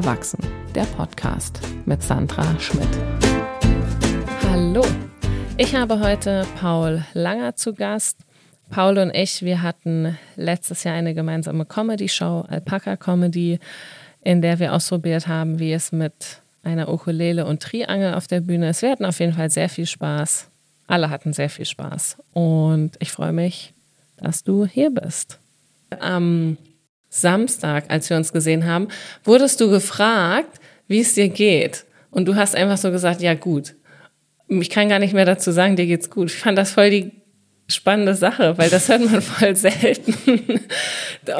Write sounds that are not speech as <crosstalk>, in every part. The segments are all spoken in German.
Erwachsen, der Podcast mit Sandra Schmidt. Hallo, ich habe heute Paul Langer zu Gast. Paul und ich, wir hatten letztes Jahr eine gemeinsame Comedy-Show, Alpaka Comedy, in der wir ausprobiert haben, wie es mit einer Ukulele und Triangel auf der Bühne ist. Wir hatten auf jeden Fall sehr viel Spaß. Alle hatten sehr viel Spaß. Und ich freue mich, dass du hier bist. Am Samstag, als wir uns gesehen haben, wurdest du gefragt, wie es dir geht. Und du hast einfach so gesagt, ja gut. Ich kann gar nicht mehr dazu sagen, dir geht's gut. Ich fand das voll die spannende Sache, weil das hört man <laughs> voll selten.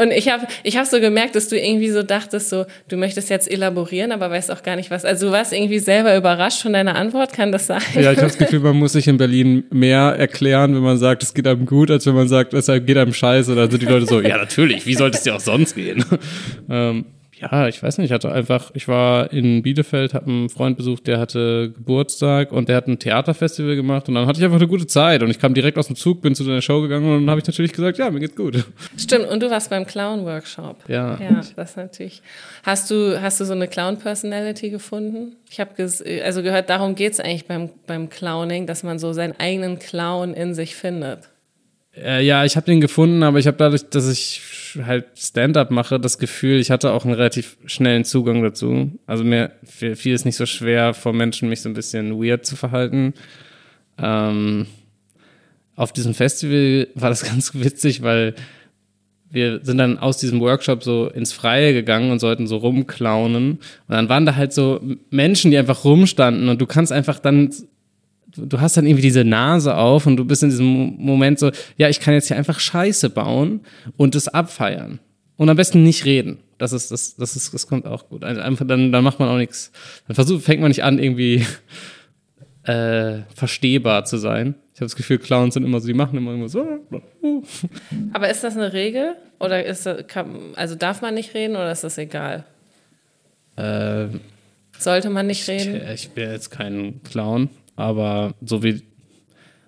Und ich habe ich hab so gemerkt, dass du irgendwie so dachtest, so du möchtest jetzt elaborieren, aber weißt auch gar nicht was. Also du warst irgendwie selber überrascht von deiner Antwort, kann das sein? Ja, ich habe das Gefühl, man muss sich in Berlin mehr erklären, wenn man sagt, es geht einem gut, als wenn man sagt, es geht einem scheiße. Oder sind die Leute so, ja natürlich, wie sollte es dir auch sonst gehen? <laughs> ähm, ja, ich weiß nicht, ich hatte einfach, ich war in Bielefeld, habe einen Freund besucht, der hatte Geburtstag und der hat ein Theaterfestival gemacht und dann hatte ich einfach eine gute Zeit und ich kam direkt aus dem Zug, bin zu deiner Show gegangen und dann habe ich natürlich gesagt, ja, mir geht's gut. Stimmt, und du warst beim Clown-Workshop. Ja. Ja, das natürlich. Hast du, hast du so eine Clown-Personality gefunden? Ich habe also gehört, darum geht's eigentlich beim, beim Clowning, dass man so seinen eigenen Clown in sich findet. Äh, ja, ich habe den gefunden, aber ich habe dadurch, dass ich halt Stand-up mache, das Gefühl, ich hatte auch einen relativ schnellen Zugang dazu. Also mir fiel es nicht so schwer, vor Menschen mich so ein bisschen weird zu verhalten. Ähm, auf diesem Festival war das <laughs> ganz witzig, weil wir sind dann aus diesem Workshop so ins Freie gegangen und sollten so rumklaunen. Und dann waren da halt so Menschen, die einfach rumstanden und du kannst einfach dann du hast dann irgendwie diese Nase auf und du bist in diesem Moment so, ja, ich kann jetzt hier einfach Scheiße bauen und es abfeiern. Und am besten nicht reden. Das ist, das, das ist, das kommt auch gut. Also einfach, dann, dann macht man auch nichts. Dann versucht, fängt man nicht an, irgendwie <laughs> äh, verstehbar zu sein. Ich habe das Gefühl, Clowns sind immer so, die machen immer, immer so. <laughs> Aber ist das eine Regel? Oder ist das, kann, also darf man nicht reden oder ist das egal? Äh, Sollte man nicht reden? Ich, ich bin jetzt kein Clown. Aber so wie,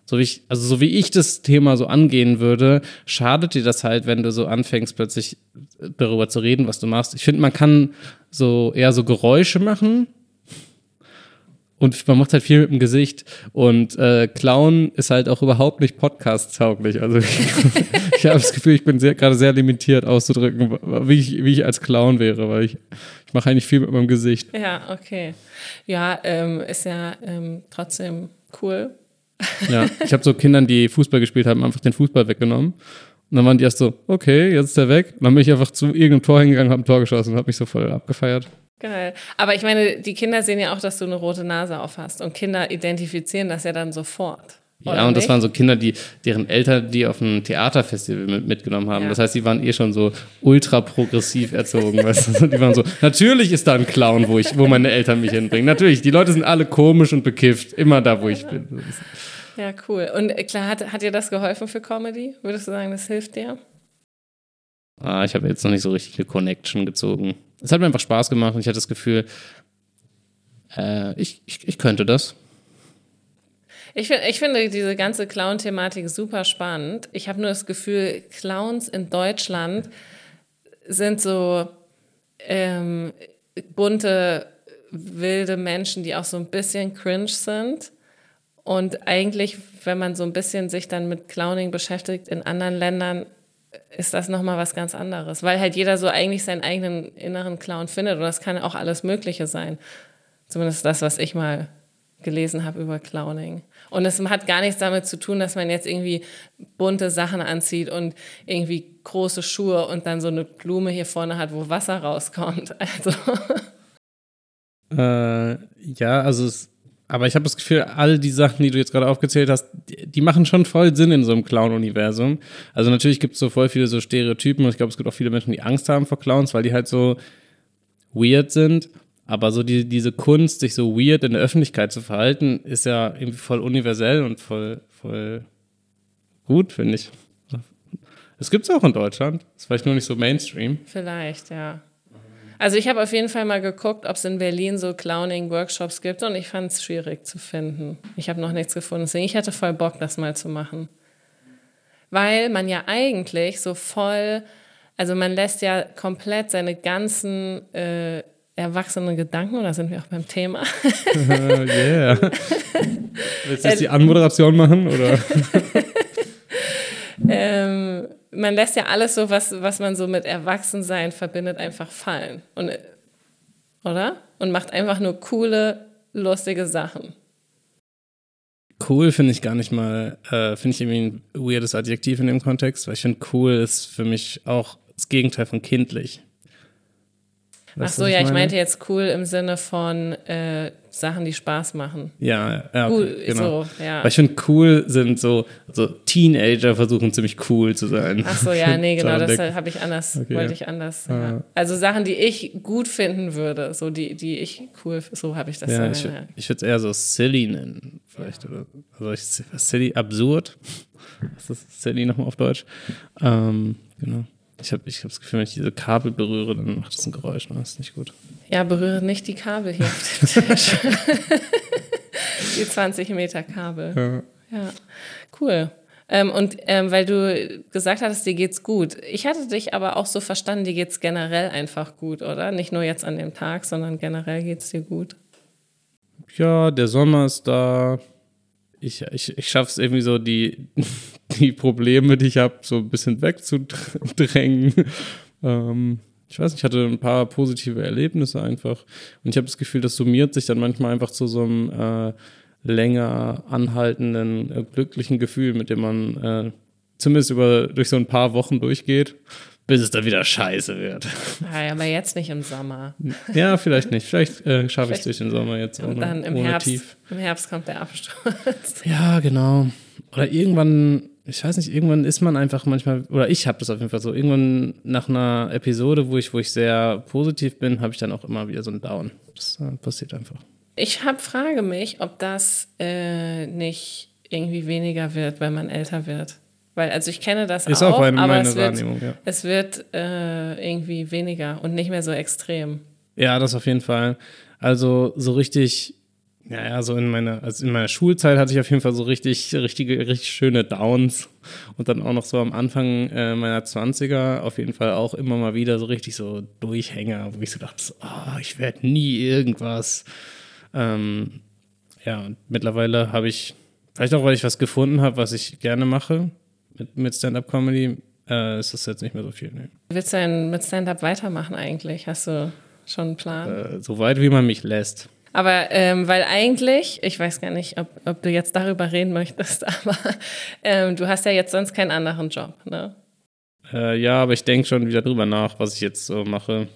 so wie ich, also so wie ich das Thema so angehen würde, schadet dir das halt, wenn du so anfängst, plötzlich darüber zu reden, was du machst. Ich finde, man kann so eher so Geräusche machen. Und man macht halt viel mit dem Gesicht. Und äh, Clown ist halt auch überhaupt nicht podcast-tauglich. Also ich, <laughs> ich habe das Gefühl, ich bin gerade sehr limitiert auszudrücken, wie ich, wie ich als Clown wäre, weil ich, ich mache eigentlich viel mit meinem Gesicht. Ja, okay. Ja, ähm, ist ja ähm, trotzdem cool. Ja, ich habe so Kindern, die Fußball gespielt haben, einfach den Fußball weggenommen. Und dann waren die erst so, okay, jetzt ist der weg. Und dann bin ich einfach zu irgendeinem Tor hingegangen, habe ein Tor geschossen und habe mich so voll abgefeiert. Geil. Aber ich meine, die Kinder sehen ja auch, dass du eine rote Nase auf hast. Und Kinder identifizieren das ja dann sofort. Ja, und das waren so Kinder, die, deren Eltern die auf ein Theaterfestival mit, mitgenommen haben. Ja. Das heißt, die waren eh schon so ultra progressiv erzogen. <laughs> weißt du? Die waren so, natürlich ist da ein Clown, wo ich, wo meine Eltern mich hinbringen. Natürlich, die Leute sind alle komisch und bekifft, immer da, wo ich bin. Ja, cool. Und äh, klar, hat, hat dir das geholfen für Comedy? Würdest du sagen, das hilft dir? Ah, ich habe jetzt noch nicht so richtig eine Connection gezogen. Es hat mir einfach Spaß gemacht und ich hatte das Gefühl, äh, ich, ich, ich könnte das. Ich, find, ich finde diese ganze Clown-Thematik super spannend. Ich habe nur das Gefühl, Clowns in Deutschland sind so ähm, bunte, wilde Menschen, die auch so ein bisschen cringe sind. Und eigentlich, wenn man so ein bisschen sich dann mit Clowning beschäftigt in anderen Ländern, ist das nochmal was ganz anderes. Weil halt jeder so eigentlich seinen eigenen inneren Clown findet. Und das kann auch alles Mögliche sein. Zumindest das, was ich mal gelesen habe über Clowning. Und es hat gar nichts damit zu tun, dass man jetzt irgendwie bunte Sachen anzieht und irgendwie große Schuhe und dann so eine Blume hier vorne hat, wo Wasser rauskommt. <laughs> Also. Äh, ja, also es, aber ich habe das Gefühl, all die Sachen, die du jetzt gerade aufgezählt hast, die, die, machen schon voll Sinn in so einem Clown-Universum. Also natürlich gibt es so voll viele so Stereotypen und ich glaube, es gibt auch viele Menschen, die Angst haben vor Clowns, weil die halt so weird sind. Aber so die, diese Kunst, sich so weird in der Öffentlichkeit zu verhalten, ist ja irgendwie voll universell und voll, voll gut, finde ich. Es gibt es auch in Deutschland. Ist vielleicht nur nicht so Mainstream. Vielleicht, ja. Also ich habe auf jeden Fall mal geguckt, ob es in Berlin so Clowning-Workshops gibt und ich fand es schwierig zu finden. Ich habe noch nichts gefunden. Deswegen, ich hatte voll Bock, das mal zu machen. Weil man ja eigentlich so voll, also man lässt ja komplett seine ganzen äh, erwachsene Gedanken, oder sind wir auch beim Thema? <laughs> yeah. Willst du jetzt die <laughs> Anmoderation machen, oder? <laughs> ähm, man lässt ja alles so, was, was man so mit Erwachsensein verbindet, einfach fallen. Und, oder? Und macht einfach nur coole, lustige Sachen. Cool finde ich gar nicht mal, äh, finde ich irgendwie ein weirdes Adjektiv in dem Kontext, weil ich finde, cool ist für mich auch das Gegenteil von kindlich. Weißt Ach so, ja, ich, ich meinte jetzt cool im Sinne von äh, Sachen, die Spaß machen. Ja, ja, okay, cool, genau. So, ja. Weil ich finde, cool sind so, so Teenager versuchen ziemlich cool zu sein. Ach so, ja, nee, <laughs> genau, das habe ich anders, okay, wollte ich anders. Ah. Ja. Also Sachen, die ich gut finden würde, so die, die ich cool, so habe ich das. Ja, ich, ja. ich würde es eher so silly nennen, vielleicht oder, also ich, silly, absurd. <laughs> Was ist silly nochmal auf Deutsch? Ähm, genau. Ich habe ich hab das Gefühl, wenn ich diese Kabel berühre, dann macht das ein Geräusch. Ne? Das ist nicht gut. Ja, berühre nicht die Kabel hier auf dem Tisch. <laughs> die 20 Meter Kabel. Ja, ja. cool. Ähm, und ähm, weil du gesagt hattest, dir geht's gut. Ich hatte dich aber auch so verstanden, dir geht's generell einfach gut, oder? Nicht nur jetzt an dem Tag, sondern generell geht's dir gut. Ja, der Sommer ist da. Ich, ich, ich schaffe es irgendwie so, die, die Probleme, die ich habe, so ein bisschen wegzudrängen. Ähm, ich weiß nicht, ich hatte ein paar positive Erlebnisse einfach. Und ich habe das Gefühl, das summiert sich dann manchmal einfach zu so einem äh, länger anhaltenden, äh, glücklichen Gefühl, mit dem man äh, zumindest über, durch so ein paar Wochen durchgeht, bis es dann wieder scheiße wird. Ja, aber jetzt nicht im Sommer. Ja, vielleicht nicht. Vielleicht äh, schaffe ich es durch den Sommer jetzt ohne, Und dann im ohne Herbst, Tief. Im Herbst kommt der Absturz. Ja, genau. Oder irgendwann ich weiß nicht, irgendwann ist man einfach manchmal, oder ich habe das auf jeden Fall so, irgendwann nach einer Episode, wo ich, wo ich sehr positiv bin, habe ich dann auch immer wieder so einen Down. Das äh, passiert einfach. Ich hab, frage mich, ob das äh, nicht irgendwie weniger wird, wenn man älter wird. Weil, also ich kenne das ist auch, auch aber meine es wird, Wahrnehmung, ja. es wird äh, irgendwie weniger und nicht mehr so extrem. Ja, das auf jeden Fall. Also so richtig ja, ja, so in meiner, also in meiner Schulzeit hatte ich auf jeden Fall so richtig, richtige, richtig schöne Downs. Und dann auch noch so am Anfang äh, meiner 20er auf jeden Fall auch immer mal wieder so richtig so Durchhänger, wo ich so dachte, so, oh, ich werde nie irgendwas. Ähm, ja, und mittlerweile habe ich, vielleicht auch, weil ich was gefunden habe, was ich gerne mache mit, mit Stand-Up-Comedy, äh, ist das jetzt nicht mehr so viel. Nee. Willst du denn mit Stand-Up weitermachen eigentlich? Hast du schon einen Plan? Äh, so weit, wie man mich lässt. Aber ähm, weil eigentlich, ich weiß gar nicht, ob, ob du jetzt darüber reden möchtest, <laughs> aber ähm, du hast ja jetzt sonst keinen anderen Job, ne? Äh, ja, aber ich denke schon wieder drüber nach, was ich jetzt so mache.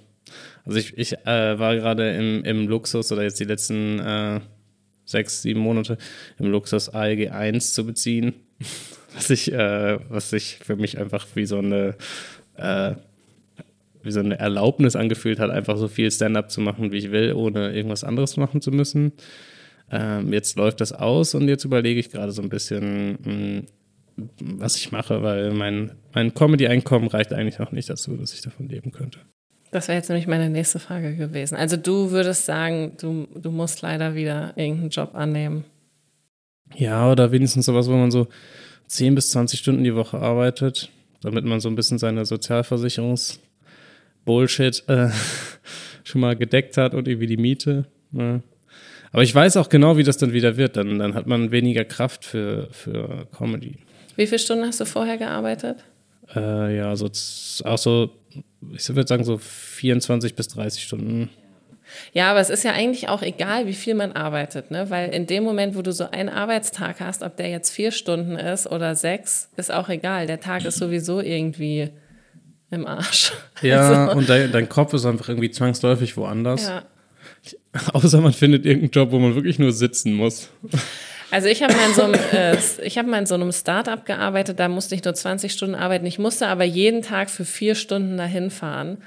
Also ich, ich äh, war gerade im, im Luxus oder jetzt die letzten äh, sechs, sieben Monate im Luxus ALG 1 zu beziehen, <laughs> was ich, äh, was sich für mich einfach wie so eine äh, wie so eine Erlaubnis angefühlt hat, einfach so viel Stand-up zu machen, wie ich will, ohne irgendwas anderes machen zu müssen. Ähm, jetzt läuft das aus und jetzt überlege ich gerade so ein bisschen, mh, hm, was ich mache, weil mein, mein Comedy-Einkommen reicht eigentlich auch nicht dazu, dass ich davon leben könnte. Das wäre jetzt nämlich meine nächste Frage gewesen. Also du würdest sagen, du, du musst leider wieder irgendeinen Job annehmen. Ja, oder wenigstens sowas, wo man so 10 bis 20 Stunden die Woche arbeitet, damit man so ein bisschen seine Sozialversicherungs- Bullshit äh, <laughs> schon mal gedeckt hat und irgendwie die Miete. Ja. Aber ich weiß auch genau, wie das dann wieder wird. Dann, dann hat man weniger Kraft für, für Comedy. Wie viele Stunden hast du vorher gearbeitet? Äh, ja, so, auch so, ich würde sagen, so 24 bis 30 Stunden. Ja, aber es ist ja eigentlich auch egal, wie viel man arbeitet, ne? Weil in dem Moment, wo du so einen Arbeitstag hast, ob der jetzt vier Stunden ist oder sechs, ist auch egal. Der Tag ist sowieso irgendwie im Arsch. <laughs> Ja, also. und dein, dein, Kopf ist einfach irgendwie zwangsläufig woanders. Ja. <laughs> Außer man findet irgendeinen Job, wo man wirklich nur sitzen muss. Also ich habe mal in so einem, <laughs> äh, ich habe mal in so einem Startup gearbeitet, da musste ich nur 20 Stunden arbeiten. Ich musste aber jeden Tag für vier Stunden dahin fahren.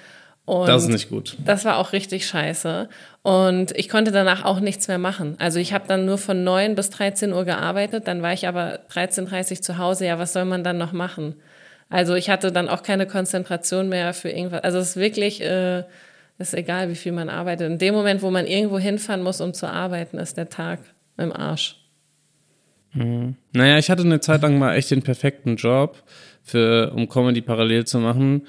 Und das ist nicht gut. Das war auch richtig scheiße. Und ich konnte danach auch nichts mehr machen. Also ich habe dann nur von 9 bis 13 Uhr gearbeitet, dann war ich aber 13.30 Uhr zu Hause. Ja, was soll man dann noch machen? Also ich hatte dann auch keine Konzentration mehr für irgendwas. Also es ist wirklich, äh, ist egal, wie viel man arbeitet. In dem Moment, wo man irgendwo hinfahren muss, um zu arbeiten, ist der Tag im Arsch. Mhm. Naja, ich hatte eine Zeit lang mal echt den perfekten Job, für, um Comedy parallel zu machen.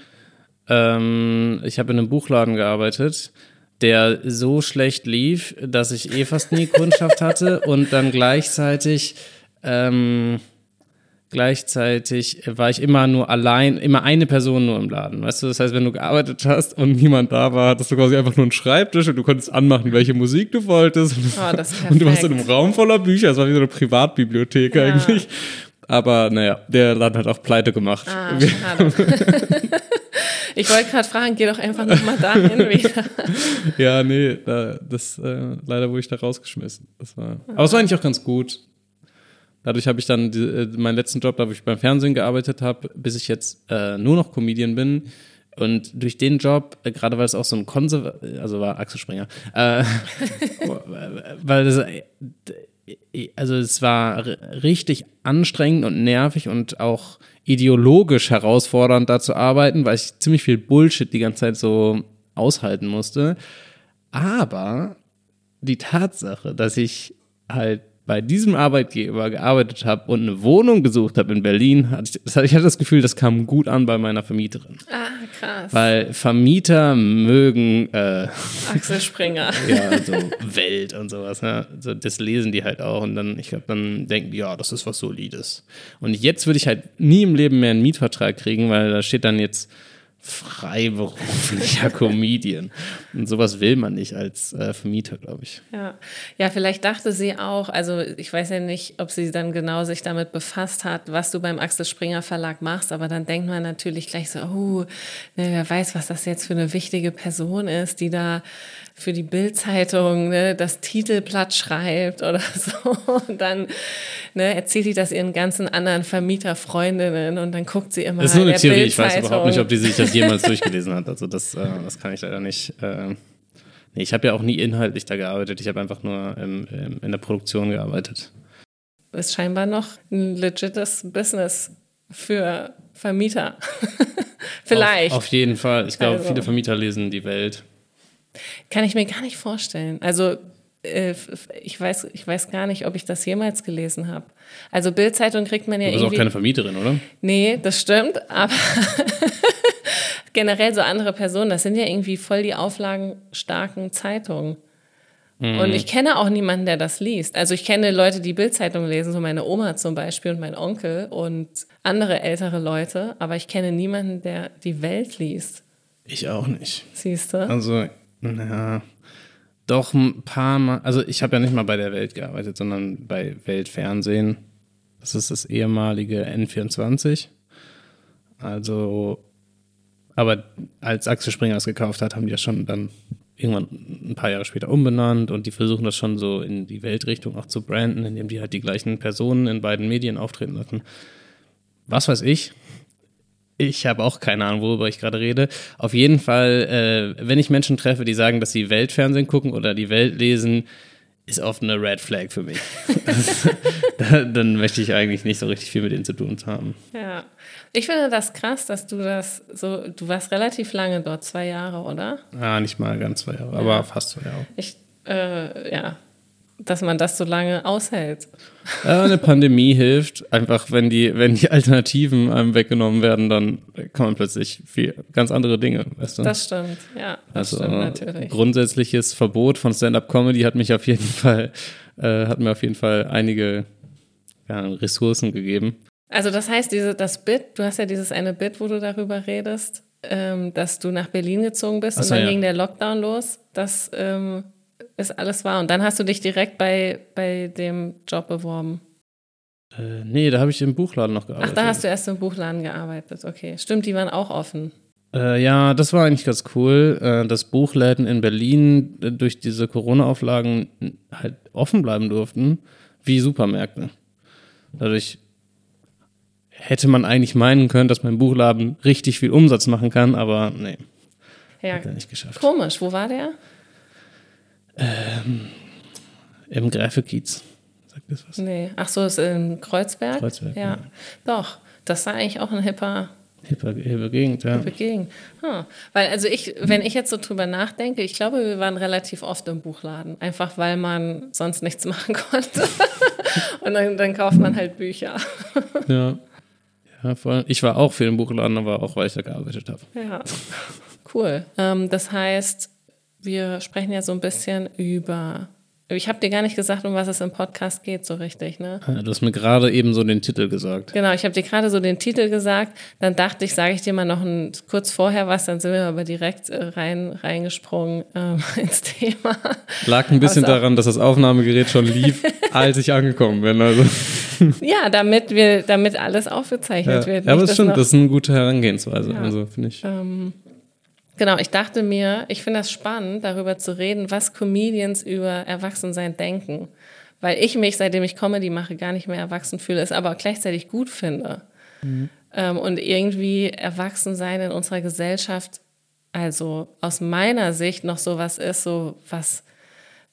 Ähm, ich habe in einem Buchladen gearbeitet, der so schlecht lief, dass ich eh fast nie Kundschaft hatte und dann gleichzeitig ähm, gleichzeitig war ich immer nur allein, immer eine Person nur im Laden. Weißt du, das heißt, wenn du gearbeitet hast und niemand da war, hattest du quasi einfach nur einen Schreibtisch und du konntest anmachen, welche Musik du wolltest. Oh, das ist <laughs> und du warst in einem Raum voller Bücher. Es war wie so eine Privatbibliothek Ja. eigentlich. Aber naja, der Laden hat auch pleite gemacht. Ah, schade. <laughs> ich wollte gerade fragen, geh doch einfach nochmal dahin <laughs> wieder. Ja, nee, da, das äh, leider wurde ich da rausgeschmissen. Das war, aber es war eigentlich auch ganz gut. Dadurch habe ich dann die, äh, meinen letzten Job, da wo ich beim Fernsehen gearbeitet habe, bis ich jetzt äh, nur noch Comedian bin. Und durch den Job, äh, gerade weil es auch so ein Konserv, also war Axel Springer, äh, <laughs> weil das, äh, also es war richtig anstrengend und nervig und auch ideologisch herausfordernd da zu arbeiten, weil ich ziemlich viel Bullshit die ganze Zeit so aushalten musste. Aber die Tatsache, dass ich halt bei diesem Arbeitgeber gearbeitet habe und eine Wohnung gesucht habe in Berlin, hatte ich, ich hatte das Gefühl, das kam gut an bei meiner Vermieterin. Ah, krass. Weil Vermieter mögen äh, Axel Springer. <laughs> ja, so Welt und sowas. Ne? So, das lesen die halt auch und dann, ich glaube, dann denken die, ja, das ist was Solides. Und jetzt würde ich halt nie im Leben mehr einen Mietvertrag kriegen, weil da steht dann jetzt freiberuflicher <laughs> Comedian. Und sowas will man nicht als äh, Vermieter, glaube ich. Ja. ja, vielleicht dachte sie auch, also ich weiß ja nicht, ob sie dann genau sich damit befasst hat, was du beim Axel Springer Verlag machst, aber dann denkt man natürlich gleich so, oh, ne, wer weiß, was das jetzt für eine wichtige Person ist, die da für die Bildzeitung ne, das Titelblatt schreibt oder <laughs> so. Und dann ne, erzählt die das ihren ganzen anderen Vermieterfreundinnen und dann guckt sie immer Das ist nur in eine Theorie. Ich weiß überhaupt nicht, ob die sich das jemals durchgelesen hat. Also das, äh, das kann ich leider nicht. Äh, nee, ich habe ja auch nie inhaltlich da gearbeitet. Ich habe einfach nur im, im, in der Produktion gearbeitet. ist scheinbar noch ein legites Business für Vermieter. <laughs> Vielleicht. Auf, auf jeden Fall. Ich glaube, Also. viele Vermieter lesen die Welt. Kann ich mir gar nicht vorstellen. Also äh, ich weiß, ich weiß gar nicht, ob ich das jemals gelesen habe. Also Bildzeitung kriegt man ja Du bist auch irgendwie. keine Vermieterin, oder? nee, das stimmt, aber <laughs> generell so andere Personen, das sind ja irgendwie voll die auflagenstarken Zeitungen. Und ich kenne auch niemanden, der das liest. Also ich kenne Leute, die Bildzeitung lesen, so meine Oma zum Beispiel und mein Onkel und andere ältere Leute, aber ich kenne niemanden, der die Welt liest. Ich auch nicht. Siehst du? Also, naja, doch ein paar Mal. Also, ich habe ja nicht mal bei der Welt gearbeitet, sondern bei Weltfernsehen. Das ist das ehemalige N24. Also, aber als Axel Springer es gekauft hat, haben die ja schon dann irgendwann ein paar Jahre später umbenannt und die versuchen das schon so in die Weltrichtung auch zu branden, indem die halt die gleichen Personen in beiden Medien auftreten lassen. Was weiß ich. Ich habe auch keine Ahnung, worüber ich gerade rede. Auf jeden Fall, äh, wenn ich Menschen treffe, die sagen, dass sie Weltfernsehen gucken oder die Welt lesen, ist oft eine Red Flag für mich. <laughs> <laughs> Da- Dann möchte ich eigentlich nicht so richtig viel mit denen zu tun haben. Ja. Ich finde das krass, dass du das so, du warst relativ lange dort, zwei Jahre, oder? Ah, nicht mal ganz zwei Jahre, aber fast zwei Jahre. Ich, äh, ja, dass man das so lange aushält. Äh, eine Pandemie hilft. Einfach, wenn die, wenn die Alternativen einem weggenommen werden, dann kann man plötzlich viel, ganz andere Dinge, weißt du? Das stimmt, ja, das also stimmt natürlich. grundsätzliches Verbot von Stand-up-Comedy hat mich auf jeden <laughs> Fall, äh, hat mir auf jeden Fall einige ja, Ressourcen gegeben. Also das heißt, diese, das Bit, du hast ja dieses eine Bit, wo du darüber redest, ähm, dass du nach Berlin gezogen bist Ach und so, dann ja. ging der Lockdown los. Das ähm, ist alles wahr. Und dann hast du dich direkt bei, bei dem Job beworben. Äh, nee, da habe ich im Buchladen noch Ach, gearbeitet. da hast du erst im Buchladen gearbeitet. Okay, stimmt, die waren auch offen. Äh, ja, das war eigentlich ganz cool, äh, dass Buchläden in Berlin äh, durch diese Corona-Auflagen halt offen bleiben durften, wie Supermärkte. Dadurch hätte man eigentlich meinen können, dass mein Buchladen richtig viel Umsatz machen kann, aber nee, Ja, hat er nicht geschafft. komisch. Wo war der? Im Gräfekiez. Sagt das was? Nee. Ach so, ist in Kreuzberg? Kreuzberg, ja. ja. Doch, das war eigentlich auch ein hipper Hippe, hippe Gegend, ja. Begegnen. Hm. Weil, also ich, wenn ich jetzt so drüber nachdenke, ich glaube, wir waren relativ oft im Buchladen. Einfach weil man sonst nichts <laughs> machen konnte. Und dann, dann kauft man halt Bücher. ja. Ja, voll. Ich war auch viel im Buchladen, aber auch, weil ich da gearbeitet habe. Ja. Cool. Ähm, das heißt, wir sprechen ja so ein bisschen über ich habe dir gar nicht gesagt, um was es im Podcast geht, so richtig, ne? Du hast mir gerade eben so den Titel gesagt. Genau, ich habe dir gerade so den Titel gesagt. Dann dachte ich, sage ich dir mal noch ein, kurz vorher was, dann sind wir aber direkt äh, rein reingesprungen ähm, <laughs> ins Thema. Lag ein bisschen daran, dass das Aufnahmegerät schon lief, <laughs> als ich angekommen bin. Also. Ja, damit wir, damit alles aufgezeichnet ja. wird. Ja, aber das stimmt, das ist eine gute Herangehensweise. Ja. Also finde ich. Ähm, Genau, ich dachte mir, ich finde das spannend, darüber zu reden, was Comedians über Erwachsensein denken. Weil ich mich, seitdem ich Comedy mache, gar nicht mehr erwachsen fühle, es aber gleichzeitig gut finde. Mhm. Ähm, und irgendwie Erwachsensein in unserer Gesellschaft, also aus meiner Sicht noch so was ist, so was,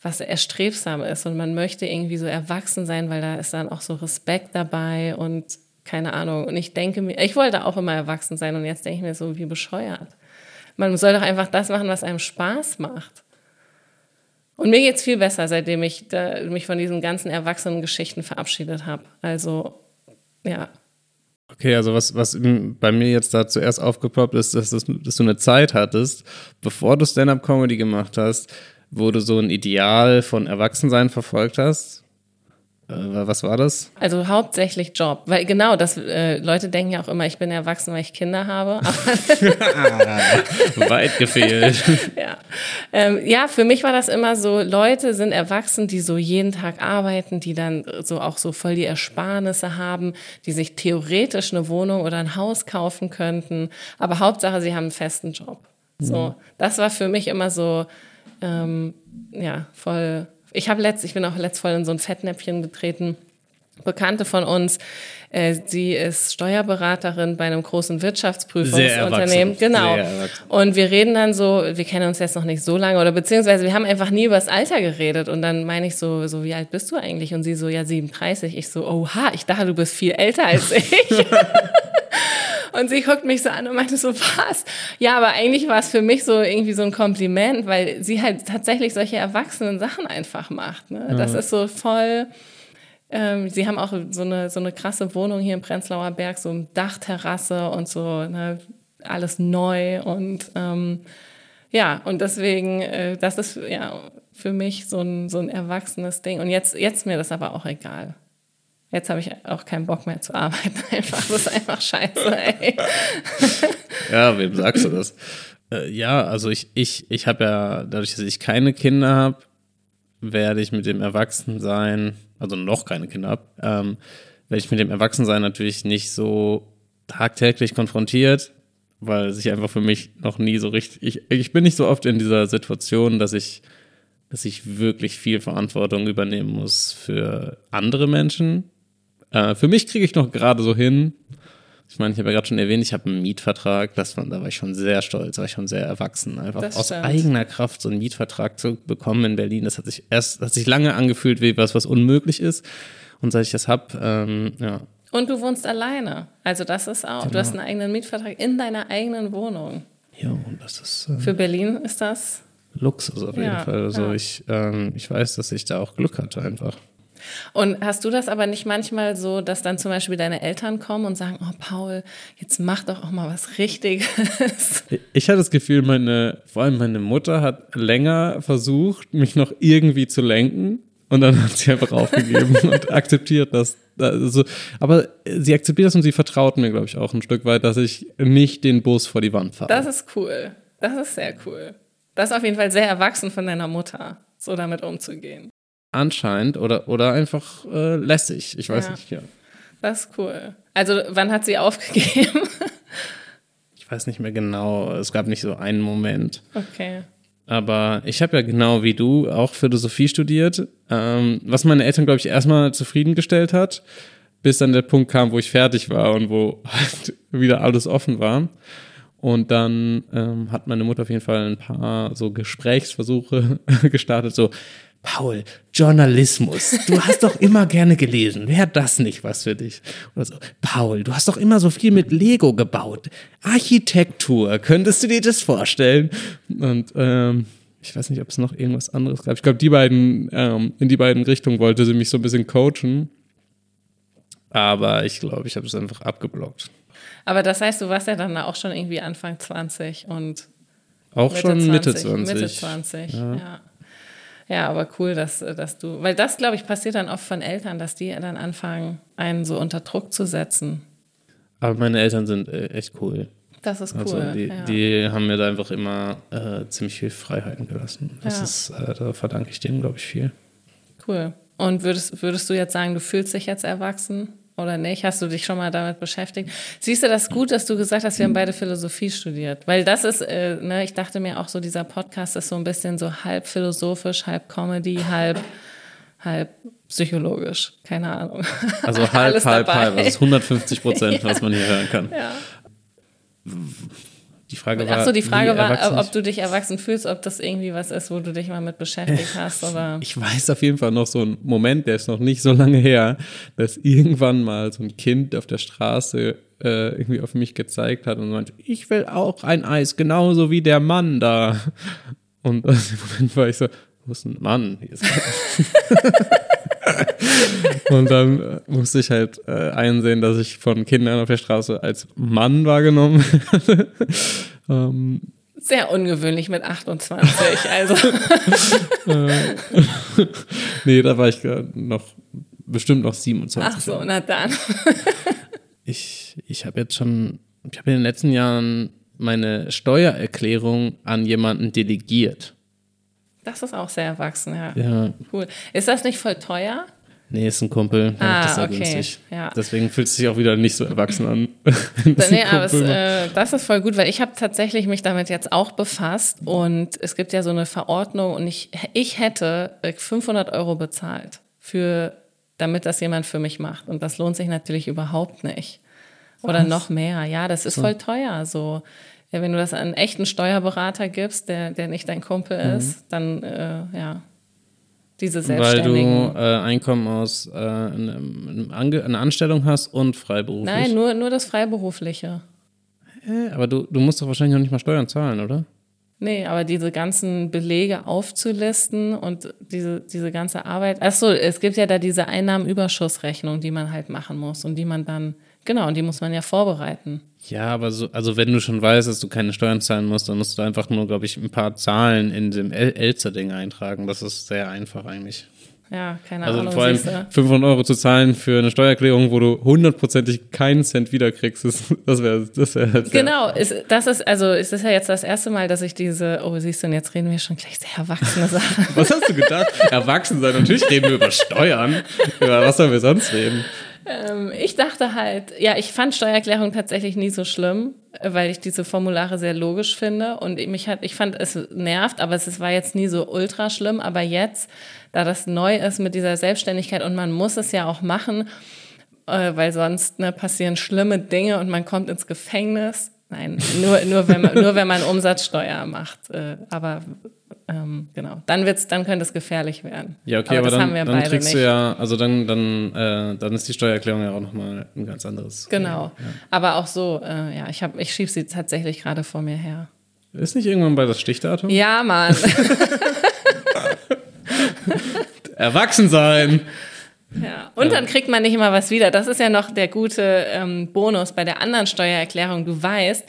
was erstrebsam ist. Und man möchte irgendwie so erwachsen sein, weil da ist dann auch so Respekt dabei und keine Ahnung. Und ich denke mir, ich wollte auch immer erwachsen sein und jetzt denke ich mir so, wie bescheuert. Man soll doch einfach das machen, was einem Spaß macht. Und mir geht es viel besser, seitdem ich da, mich von diesen ganzen Erwachsenen-Geschichten verabschiedet habe. Also, ja. Okay, also was, was bei mir jetzt da zuerst aufgeploppt ist, dass, dass, dass du eine Zeit hattest, bevor du Stand-up-Comedy gemacht hast, wo du so ein Ideal von Erwachsensein verfolgt hast was war das? Also hauptsächlich Job, weil genau, das äh, Leute denken ja auch immer, ich bin erwachsen, weil ich Kinder habe. <laughs> <laughs> Weit gefehlt. <laughs> ja. Ähm, ja, für mich war das immer so, Leute sind erwachsen, die so jeden Tag arbeiten, die dann so auch so voll die Ersparnisse haben, die sich theoretisch eine Wohnung oder ein Haus kaufen könnten, aber Hauptsache, sie haben einen festen Job. So, mhm. das war für mich immer so, ähm, ja, voll ich habe letzt, ich bin auch letzt voll in so ein Fettnäpfchen getreten. Bekannte von uns, äh, sie ist Steuerberaterin bei einem großen Wirtschaftsprüfungsunternehmen. Genau. Und wir reden dann so, wir kennen uns jetzt noch nicht so lange oder beziehungsweise wir haben einfach nie über das Alter geredet. Und dann meine ich so, so wie alt bist du eigentlich? Und sie so, ja 37. Ich so, oha, ich dachte, du bist viel älter als ich. <laughs> <laughs> Und sie guckt mich so an und meinte so, was? Ja, aber eigentlich war es für mich so irgendwie so ein Kompliment, weil sie halt tatsächlich solche erwachsenen Sachen einfach macht. Ne? Das ist so voll. Ähm, sie haben auch so eine, so eine krasse Wohnung hier im Prenzlauer Berg, so eine Dachterrasse und so, ne? alles neu und ähm, ja, und deswegen, äh, das ist ja für mich so ein, so ein erwachsenes Ding. Und jetzt, jetzt mir das aber auch egal. Jetzt habe ich auch keinen Bock mehr zu arbeiten. <laughs> Einfach, das ist einfach scheiße, ey. <laughs> ja, wem sagst du das? Äh, ja, also ich, ich, ich habe ja, dadurch, dass ich keine Kinder habe, werde ich mit dem Erwachsensein, also noch keine Kinder habe, ähm, werde ich mit dem Erwachsensein natürlich nicht so tagtäglich konfrontiert, weil sich einfach für mich noch nie so richtig, ich, ich bin nicht so oft in dieser Situation, dass ich, dass ich wirklich viel Verantwortung übernehmen muss für andere Menschen äh, für mich kriege ich noch gerade so hin. Ich meine, ich habe ja gerade schon erwähnt, ich habe einen Mietvertrag. Das war, da war ich schon sehr stolz, da war ich schon sehr erwachsen. Einfach aus eigener Kraft so einen Mietvertrag zu bekommen in Berlin. Das hat sich erst, hat sich lange angefühlt wie was, was unmöglich ist. Und seit ich das habe, ähm, ja. Und du wohnst alleine. Also das ist auch, genau. du hast einen eigenen Mietvertrag in deiner eigenen Wohnung. Ja, und das ist. Ähm, Für Berlin ist das Luxus auf jeden ja, Fall. Also ja. ich, ähm, ich weiß, dass ich da auch Glück hatte einfach. Und hast du das aber nicht manchmal so, dass dann zum Beispiel deine Eltern kommen und sagen, oh Paul, jetzt mach doch auch mal was Richtiges. <laughs> Ich hatte das Gefühl, meine, vor allem meine Mutter hat länger versucht, mich noch irgendwie zu lenken. Und dann hat sie einfach aufgegeben <laughs> und akzeptiert das. Also, aber sie akzeptiert das und sie vertraut mir, glaube ich, auch ein Stück weit, dass ich nicht den Bus vor die Wand fahre. Das ist cool. Das ist sehr cool. Das ist auf jeden Fall sehr erwachsen von deiner Mutter, so damit umzugehen. Anscheinend oder, oder einfach äh, lässig. Ich weiß ja. nicht, ja. Das ist cool. Also, wann hat sie aufgegeben? <laughs> ich weiß nicht mehr genau. Es gab nicht so einen Moment. Okay. Aber ich habe ja genau wie du auch Philosophie studiert, ähm, was meine Eltern, glaube ich, erstmal zufriedengestellt hat, bis dann der Punkt kam, wo ich fertig war und wo <laughs> halt wieder alles offen war. Und dann ähm, hat meine Mutter auf jeden Fall ein paar so Gesprächsversuche <laughs> gestartet, so, Paul, Journalismus. Du hast doch immer gerne gelesen. Wäre das nicht was für dich? Oder so, Paul, du hast doch immer so viel mit Lego gebaut. Architektur, könntest du dir das vorstellen? Und ähm, ich weiß nicht, ob es noch irgendwas anderes gab. Ich glaube, die beiden, ähm, in die beiden Richtungen wollte sie mich so ein bisschen coachen. Aber ich glaube, ich habe es einfach abgeblockt. Aber das heißt, du warst ja dann auch schon irgendwie Anfang 20 und Auch Mitte schon 20, Mitte 20. Mitte 20, ja. ja. Ja, aber cool, dass, dass du, weil das, glaube ich, passiert dann oft von Eltern, dass die dann anfangen, einen so unter Druck zu setzen. Aber meine Eltern sind äh, echt cool. Das ist also, cool. Also die, ja. die haben mir da einfach immer äh, ziemlich viel Freiheiten gelassen. Das ja. ist, äh, da verdanke ich denen, glaube ich, viel. Cool. Und würdest, würdest du jetzt sagen, du fühlst dich jetzt erwachsen? Oder nicht? Hast du dich schon mal damit beschäftigt? Siehst du das gut, dass du gesagt hast, wir haben beide Philosophie studiert? Weil das ist, äh, ne, ich dachte mir auch so, dieser Podcast ist so ein bisschen so halb philosophisch, halb Comedy, halb, halb psychologisch. Keine Ahnung. Also <laughs> halb, halb, halb. Das ist 150 Prozent, <laughs> was man hier hören kann. Ja. Die Frage war, Ach so, die Frage war, ob du dich erwachsen fühlst, ob das irgendwie was ist, wo du dich mal mit beschäftigt hast, oder? Ich weiß auf jeden Fall noch so einen Moment, der ist noch nicht so lange her, dass irgendwann mal so ein Kind auf der Straße äh, irgendwie auf mich gezeigt hat und meinte, ich will auch ein Eis, genauso wie der Mann da. Und aus dem Moment war ich so, wo ist ein Mann? <laughs> <laughs> Und dann äh, musste ich halt äh, einsehen, dass ich von Kindern auf der Straße als Mann wahrgenommen werde. <laughs> ähm, sehr ungewöhnlich mit 28, also. <laughs> Äh, nee, da war ich noch bestimmt noch 27. Ach so, na dann. ich ich habe jetzt schon, ich habe in den letzten Jahren meine Steuererklärung an jemanden delegiert. Das ist auch sehr erwachsen, ja. Ja. Cool. Ist das nicht voll teuer? Nee, ist ein Kumpel. Ah, das ist okay. günstig. Ja. Deswegen fühlt es sich auch wieder nicht so erwachsen an. <laughs> nee, aber es, äh, das ist voll gut, weil ich habe tatsächlich mich damit jetzt auch befasst und es gibt ja so eine Verordnung und ich, ich hätte 500 Euro bezahlt für, damit das jemand für mich macht und das lohnt sich natürlich überhaupt nicht. Oder Was? noch mehr. Ja, das ist voll teuer. So, ja, wenn du das an einen echten Steuerberater gibst, der, der nicht dein Kumpel mhm. ist, dann äh, ja, diese Selbstständigen. Weil du äh, Einkommen aus äh, einer Anstellung hast und freiberuflich. Nein, nur, nur das Freiberufliche. Äh, aber du, du musst doch wahrscheinlich noch nicht mal Steuern zahlen, oder? Nee, aber diese ganzen Belege aufzulisten und diese, diese ganze Arbeit. Achso, es gibt ja da diese Einnahmenüberschussrechnung, die man halt machen muss und die man dann, genau, und die muss man ja vorbereiten. Ja, aber so, also wenn du schon weißt, dass du keine Steuern zahlen musst, dann musst du einfach nur, glaube ich, ein paar Zahlen in dem El Elster-Ding eintragen. Das ist sehr einfach eigentlich. Ja, keine also Ahnung. Also vor allem 500 Euro zu zahlen für eine Steuererklärung, wo du hundertprozentig keinen Cent wiederkriegst, ist, das wäre das wär halt Genau, ist, das ist, also es ist ja jetzt das erste Mal, dass ich diese, oh siehst du, und jetzt reden wir schon gleich sehr erwachsene <laughs> Sachen. was hast du gedacht? Erwachsen sein, natürlich reden wir über Steuern. <laughs> Über was sollen wir sonst reden? Ähm, ich dachte halt, ja, ich fand Steuererklärung tatsächlich nie so schlimm, weil ich diese Formulare sehr logisch finde und mich hat, ich fand es nervt, aber es war jetzt nie so ultra schlimm. Aber jetzt, da das neu ist mit dieser Selbstständigkeit und man muss es ja auch machen, äh, weil sonst ne, passieren schlimme Dinge und man kommt ins Gefängnis. Nein, nur, nur, wenn, man, nur wenn man Umsatzsteuer macht. Äh, aber ähm, genau, dann wird's, dann könnte es gefährlich werden. Ja, okay, aber, aber dann, dann kriegst nicht. du ja, also dann, dann, äh, dann ist die Steuererklärung ja auch nochmal ein ganz anderes. Genau, ja. aber auch so, äh, ja, ich habe, ich schiebe sie tatsächlich gerade vor mir her. Ist nicht irgendwann bei das Stichdatum? Ja, Mann. <laughs> Erwachsen sein. Ja, und dann kriegt man nicht immer was wieder. Das ist ja noch der gute ähm, Bonus bei der anderen Steuererklärung. Du weißt,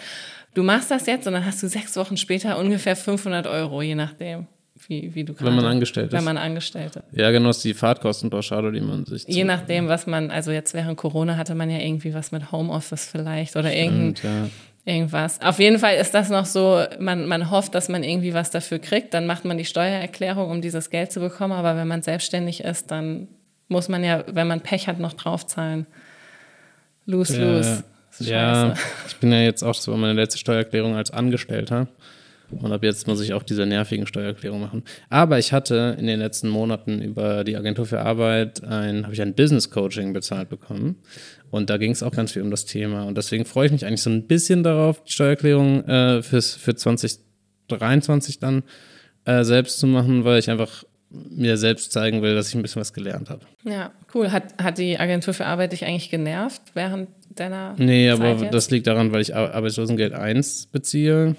du machst das jetzt und dann hast du sechs Wochen später ungefähr 500 Euro, je nachdem. Wie, wie du wenn man angestellt ist. Wenn man angestellt ist. Ja, genau, ist die Fahrtkostenpauschale, die man sich. Je nachdem, was man, also jetzt während Corona hatte man ja irgendwie was mit Homeoffice vielleicht oder irgend, ja. irgendwas. Auf jeden Fall ist das noch so, man, man hofft, dass man irgendwie was dafür kriegt, dann macht man die Steuererklärung, um dieses Geld zu bekommen, aber wenn man selbstständig ist, dann muss man ja, wenn man Pech hat, noch draufzahlen. Lose, lose. Ja, ich bin ja jetzt auch so meine letzte Steuererklärung als Angestellter. Und ab jetzt muss ich auch diese nervigen Steuererklärungen machen. Aber ich hatte in den letzten Monaten über die Agentur für Arbeit ein, habe ich ein Business Coaching bezahlt bekommen. Und da ging es auch ganz viel um das Thema. Und deswegen freue ich mich eigentlich so ein bisschen darauf, die Steuererklärung äh, fürs, für 2023 dann äh, selbst zu machen, weil ich einfach mir selbst zeigen will, dass ich ein bisschen was gelernt habe. Ja, cool. Hat, hat die Agentur für Arbeit dich eigentlich genervt während deiner Nee, Zeit aber jetzt? das liegt daran, weil ich Arbeitslosengeld 1 beziehe.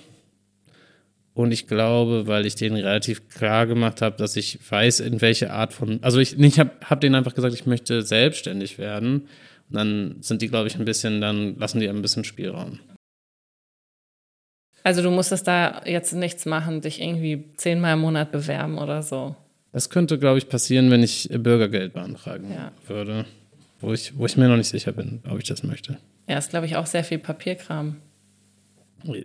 Und ich glaube, weil ich denen relativ klar gemacht habe, dass ich weiß, in welche Art von. Also ich, ich habe hab denen einfach gesagt, ich möchte selbstständig werden. Und dann sind die, glaube ich, ein bisschen, dann lassen die ein bisschen Spielraum. Also du musstest da jetzt nichts machen, dich irgendwie zehnmal im Monat bewerben oder so. Das könnte, glaube ich, passieren, wenn ich Bürgergeld beantragen Ja. würde. Wo ich, wo ich mir noch nicht sicher bin, ob ich das möchte. Ja, ist, glaube ich, auch sehr viel Papierkram.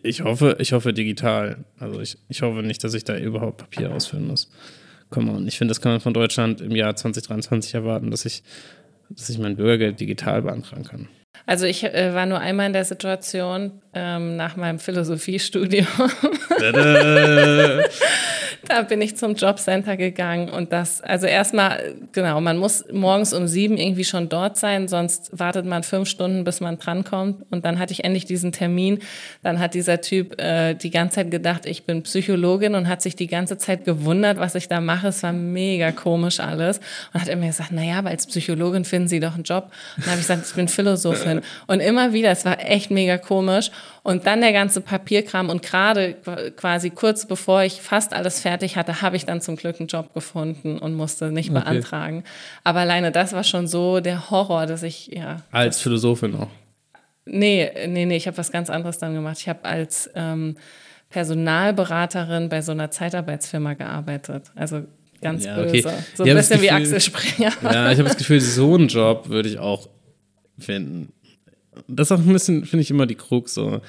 Ich hoffe, ich hoffe digital. Also ich, ich hoffe nicht, dass ich da überhaupt Papier ausfüllen muss. Come on. Ich finde, das kann man von Deutschland im Jahr 2023 erwarten, dass ich, dass ich mein Bürgergeld digital beantragen kann. Also ich äh, war nur einmal in der Situation ähm, nach meinem Philosophiestudium. <laughs> <laughs> Da bin ich zum Jobcenter gegangen und das, also erstmal, genau, man muss morgens um sieben irgendwie schon dort sein, sonst wartet man fünf Stunden, bis man drankommt. Und dann hatte ich endlich diesen Termin. Dann hat dieser Typ äh, die ganze Zeit gedacht, ich bin Psychologin und hat sich die ganze Zeit gewundert, was ich da mache. Es war mega komisch alles. Und hat immer gesagt, naja, aber als Psychologin finden Sie doch einen Job. Und dann habe ich gesagt, ich bin Philosophin. Und immer wieder, es war echt mega komisch. Und dann der ganze Papierkram und gerade quasi kurz bevor ich fast alles fertig hatte, habe ich dann zum Glück einen Job gefunden und musste nicht Okay. beantragen. Aber alleine das war schon so der Horror, dass ich, ja. Als Philosophin auch. Nee, nee, nee, ich habe was ganz anderes dann gemacht. Ich habe als ähm, Personalberaterin bei so einer Zeitarbeitsfirma gearbeitet. Also ganz Ja, okay. böse. So Ich ein bisschen wie Gefühl- Axel Springer. <laughs> Ja, ich habe das Gefühl, so einen Job würde ich auch finden. Das ist auch ein bisschen, finde ich, immer die Krux, so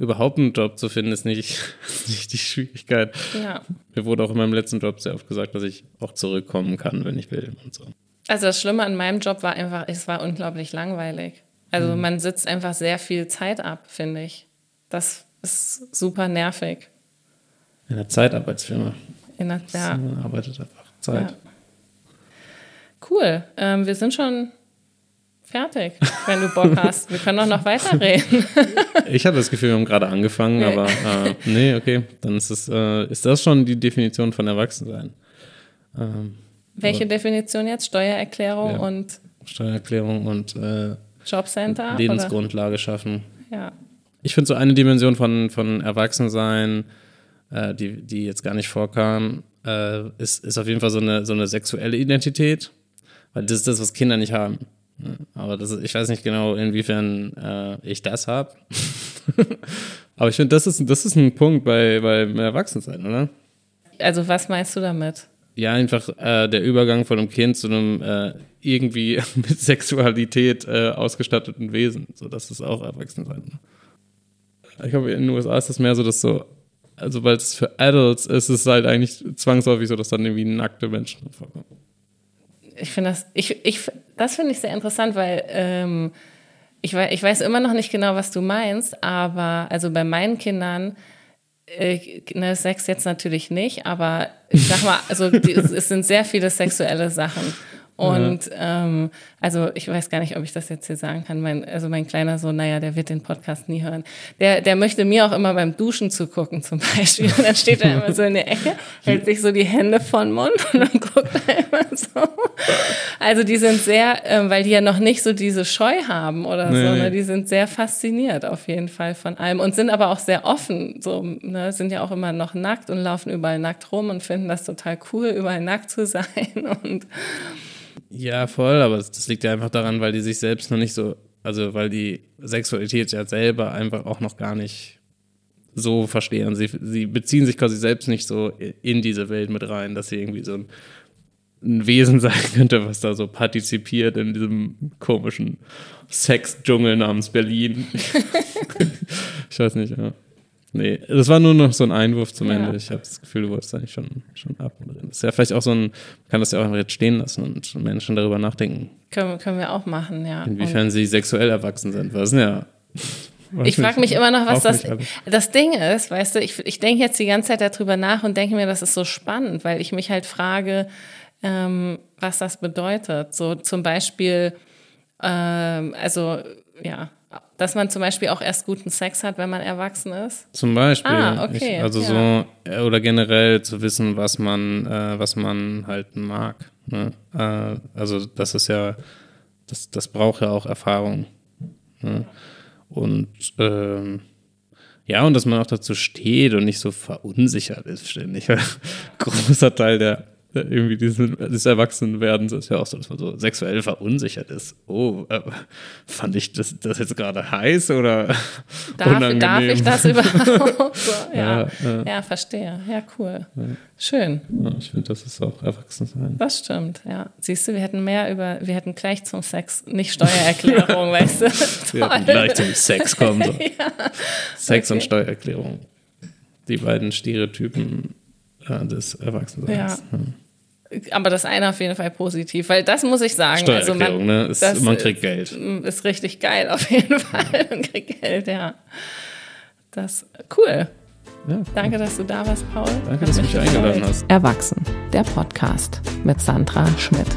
überhaupt einen Job zu finden, ist nicht, <laughs> nicht die Schwierigkeit. Ja. Mir wurde auch in meinem letzten Job sehr oft gesagt, dass ich auch zurückkommen kann, wenn ich will und so. Also das Schlimme an meinem Job war einfach, es war unglaublich langweilig. Also Mhm. man sitzt einfach sehr viel Zeit ab, finde ich. Das ist super nervig. In einer Zeitarbeitsfirma. In der, ja, Man arbeitet einfach Zeit. ja. Cool. Ähm, wir sind schon fertig, wenn du Bock hast. Wir können auch noch weiterreden. <laughs> Ich hatte das Gefühl, wir haben gerade angefangen, Nee. aber äh, nee, okay. Dann ist, es, äh, ist das schon die Definition von Erwachsensein. Ähm, Welche Definition jetzt? Steuererklärung Ja. und Steuererklärung und äh, Jobcenter? Lebensgrundlage schaffen. Oder? Ja. Ich finde so eine Dimension von, von Erwachsensein, äh, die, die jetzt gar nicht vorkam, äh, ist, ist auf jeden Fall so eine, so eine sexuelle Identität. Weil das ist das, was Kinder nicht haben. Aber das ich weiß nicht genau, inwiefern äh, ich das habe. <laughs> Aber ich finde, das ist, das ist ein Punkt bei, beim Erwachsensein, oder? Also was meinst du damit? Ja, einfach äh, der Übergang von einem Kind zu einem äh, irgendwie <laughs> mit Sexualität äh, ausgestatteten Wesen. So, das ist auch Erwachsensein. Ich glaube, in den USA ist das mehr so, dass so, also weil es für Adults ist, ist es halt eigentlich zwangsläufig so, dass dann irgendwie nackte Menschen vorkommen. Ich finde das, ich, ich, das finde ich sehr interessant, weil ähm, ich, weiß, ich weiß immer noch nicht genau, was du meinst, aber also bei meinen Kindern, äh, ne, Sex jetzt natürlich nicht, aber ich sag mal, also die, es sind sehr viele sexuelle Sachen. Und ähm, also ich weiß gar nicht, ob ich das jetzt hier sagen kann. Mein, also mein kleiner Sohn, naja, der wird den Podcast nie hören. Der, der möchte mir auch immer beim Duschen zugucken zum Beispiel. Und dann steht er immer so in der Ecke, hält sich so die Hände vor den Mund und dann guckt er <laughs> so. Also die sind sehr, ähm, weil die ja noch nicht so diese Scheu haben oder Nee, so, ne? die sind sehr fasziniert auf jeden Fall von allem und sind aber auch sehr offen, so, ne? sind ja auch immer noch nackt und laufen überall nackt rum und finden das total cool, überall nackt zu sein <laughs> und Ja, voll, aber das, das liegt ja einfach daran, weil die sich selbst noch nicht so, also weil die Sexualität ja selber einfach auch noch gar nicht so verstehen. Sie, sie beziehen sich quasi selbst nicht so in diese Welt mit rein, dass sie irgendwie so ein, ein Wesen <laughs> sein könnte, was da so partizipiert in diesem komischen Sexdschungel namens Berlin. <laughs> ich weiß nicht, ja. Nee, das war nur noch so ein Einwurf zum Ja. Ende. Ich habe das Gefühl, du wolltest eigentlich schon, schon abmoderieren. Das ist ja vielleicht auch so ein, man kann das ja auch einfach jetzt stehen lassen und Menschen darüber nachdenken, können, können wir auch machen, ja. Und inwiefern sie sexuell erwachsen sind. Was ja. ich frage mich immer noch, was das, das Ding ist, weißt du, ich, ich denke jetzt die ganze Zeit darüber nach und denke mir, das ist so spannend, weil ich mich halt frage, ähm, was das bedeutet. So zum Beispiel, ähm, also ja, dass man zum Beispiel auch erst guten Sex hat, wenn man erwachsen ist. Zum Beispiel. Ah, okay, Ich, also ja. so, äh, oder generell zu wissen, was man, äh, was man halt mag. Ne? Äh, also das ist ja, das, das braucht ja auch Erfahrung. Ne? Und ähm, ja, und dass man auch dazu steht und nicht so verunsichert ist ständig. <laughs> Großer Teil der irgendwie diesen, dieses Erwachsenwerden ist ja auch so, dass man so sexuell verunsichert ist. Oh, äh, fand ich das, das jetzt gerade heiß oder darf, unangenehm? Darf ich das <laughs> überhaupt? so, ja, ja, ja. ja, verstehe. Ja, cool. Ja. Schön. ich finde, das ist auch Erwachsensein. Das stimmt, ja. Siehst du, wir hätten mehr über, wir hätten gleich zum Sex, nicht Steuererklärung, <laughs> weißt du? wir hätten gleich zum Sex kommen. So. <laughs> Sex okay. und Steuererklärung. Die beiden Stereotypen äh, des Erwachsenseins. Ja. Aber das eine auf jeden Fall positiv, weil das muss ich sagen. Also man, ne? Ist, das man kriegt Geld. Ist richtig geil auf jeden <laughs> Fall. Man kriegt Geld, ja. Das cool. Ja, Danke, dass du da warst, Paul. Danke, Hat dass du mich eingeladen hast. Erwachsen, der Podcast mit Sandra Schmidt.